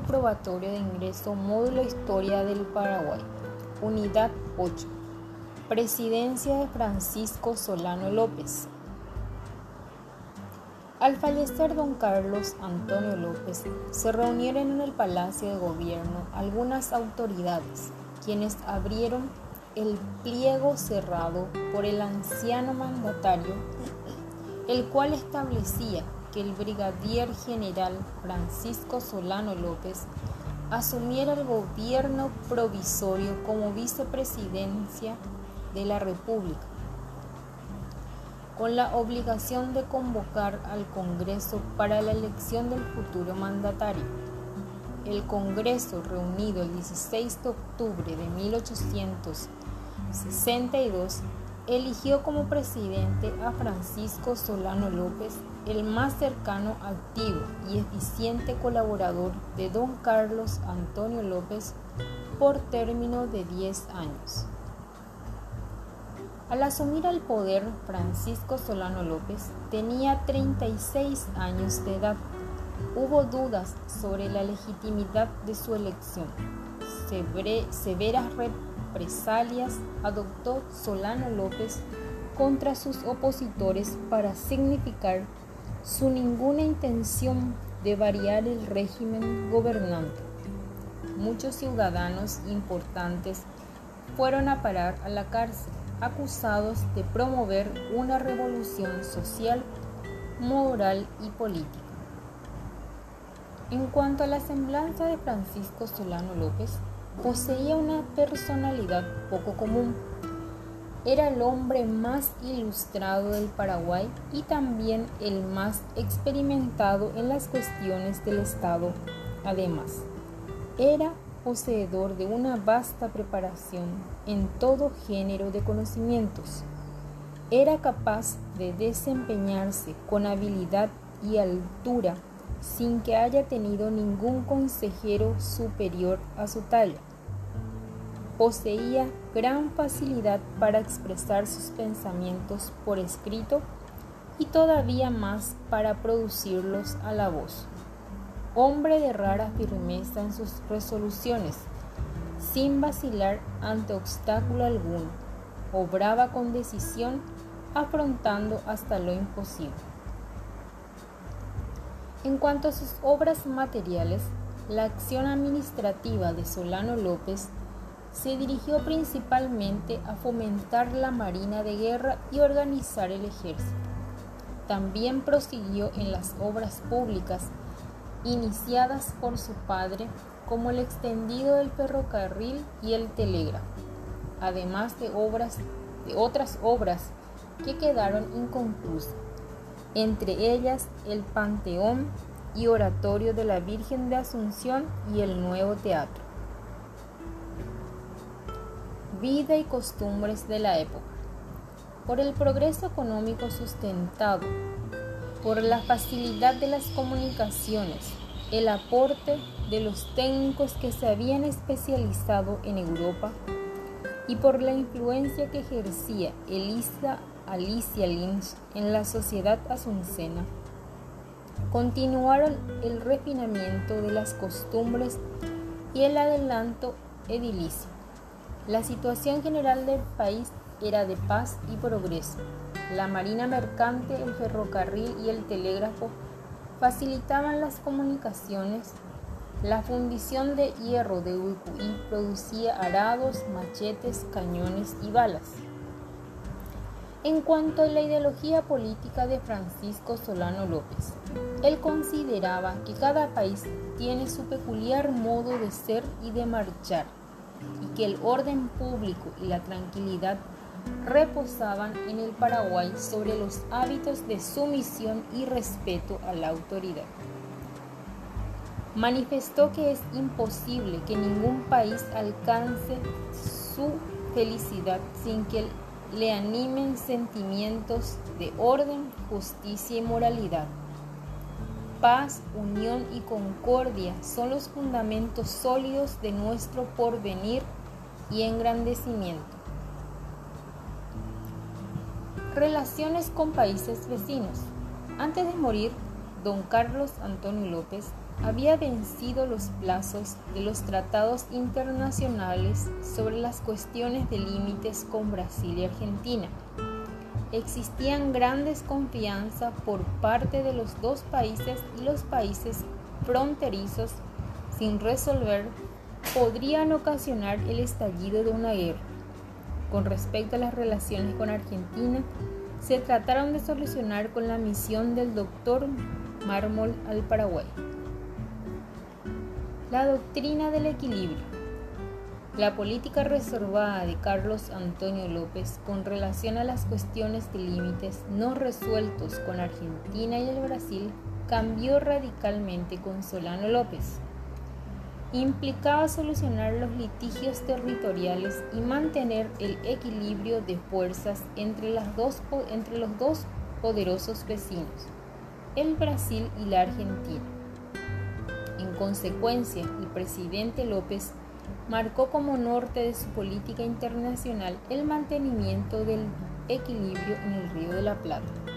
probatorio de ingreso módulo Historia del Paraguay. Unidad 8. Presidencia de Francisco Solano López. Al fallecer don Carlos Antonio López, se reunieron en el Palacio de Gobierno algunas autoridades, quienes abrieron el pliego cerrado por el anciano mandatario, el cual establecía el brigadier general Francisco Solano López asumiera el gobierno provisorio como vicepresidencia de la República, con la obligación de convocar al Congreso para la elección del futuro mandatario. El Congreso, reunido el 16 de octubre de 1862, eligió como presidente a Francisco Solano López, el más cercano, activo y eficiente colaborador de don Carlos Antonio López por término de 10 años. Al asumir el poder, Francisco Solano López tenía 36 años de edad. Hubo dudas sobre la legitimidad de su elección. severas represalias adoptó Solano López contra sus opositores para significar su ninguna intención de variar el régimen gobernante. Muchos ciudadanos importantes fueron a parar a la cárcel acusados de promover una revolución social, moral y política. En cuanto a la semblanza de Francisco Solano López, poseía una personalidad poco común. Era el hombre más ilustrado del Paraguay y también el más experimentado en las cuestiones del Estado. Además, era poseedor de una vasta preparación en todo género de conocimientos. Era capaz de desempeñarse con habilidad y altura sin que haya tenido ningún consejero superior a su talla. Poseía gran facilidad para expresar sus pensamientos por escrito y todavía más para producirlos a la voz hombre de rara firmeza en sus resoluciones, sin vacilar ante obstáculo alguno, obraba con decisión, afrontando hasta lo imposible. En cuanto a sus obras materiales, la acción administrativa de Solano López se dirigió principalmente a fomentar la marina de guerra y organizar el ejército. También prosiguió en las obras públicas iniciadas por su padre, como el extendido del ferrocarril y el telégrafo, además de de otras obras que quedaron inconclusas, entre ellas el Panteón y Oratorio de la Virgen de Asunción y el Nuevo Teatro. Vida y costumbres de la época. Por el progreso económico sustentado por la facilidad de las comunicaciones, el aporte de los técnicos que se habían especializado en Europa y por la influencia que ejercía Elisa Alicia Lynch en la sociedad asuncena, continuaron el refinamiento de las costumbres y el adelanto edilicio. La situación general del país era de paz y progreso. La marina mercante, el ferrocarril y el telégrafo facilitaban las comunicaciones. La fundición de hierro de Uicuí producía arados, machetes, cañones y balas. En cuanto a la ideología política de Francisco Solano López, él consideraba que cada país tiene su peculiar modo de ser y de marchar, y que el orden público y la tranquilidad reposaban en el Paraguay sobre los hábitos de sumisión y respeto a la autoridad. Manifestó que es imposible que ningún país alcance su felicidad sin que le animen sentimientos de orden, justicia y moralidad. Paz, unión y concordia son los fundamentos sólidos de nuestro porvenir y engrandecimiento. Relaciones con países vecinos. Antes de morir, don Carlos Antonio López había vencido los plazos de los tratados internacionales sobre las cuestiones de límites con Brasil y Argentina. Existían gran desconfianza por parte de los dos países y los países fronterizos sin resolver podrían ocasionar el estallido de una guerra. Con respecto a las relaciones con Argentina, se trataron de solucionar con la misión del doctor Mármol al Paraguay. La doctrina del equilibrio. La política reservada de Carlos Antonio López con relación a las cuestiones de límites no resueltos con Argentina y el Brasil cambió radicalmente con Solano López. Implicaba solucionar los litigios territoriales y mantener el equilibrio de fuerzas entre, las dos, entre los dos poderosos vecinos, el Brasil y la Argentina en consecuencia, el presidente López marcó como norte de su política internacional el mantenimiento del equilibrio en el Río de la Plata.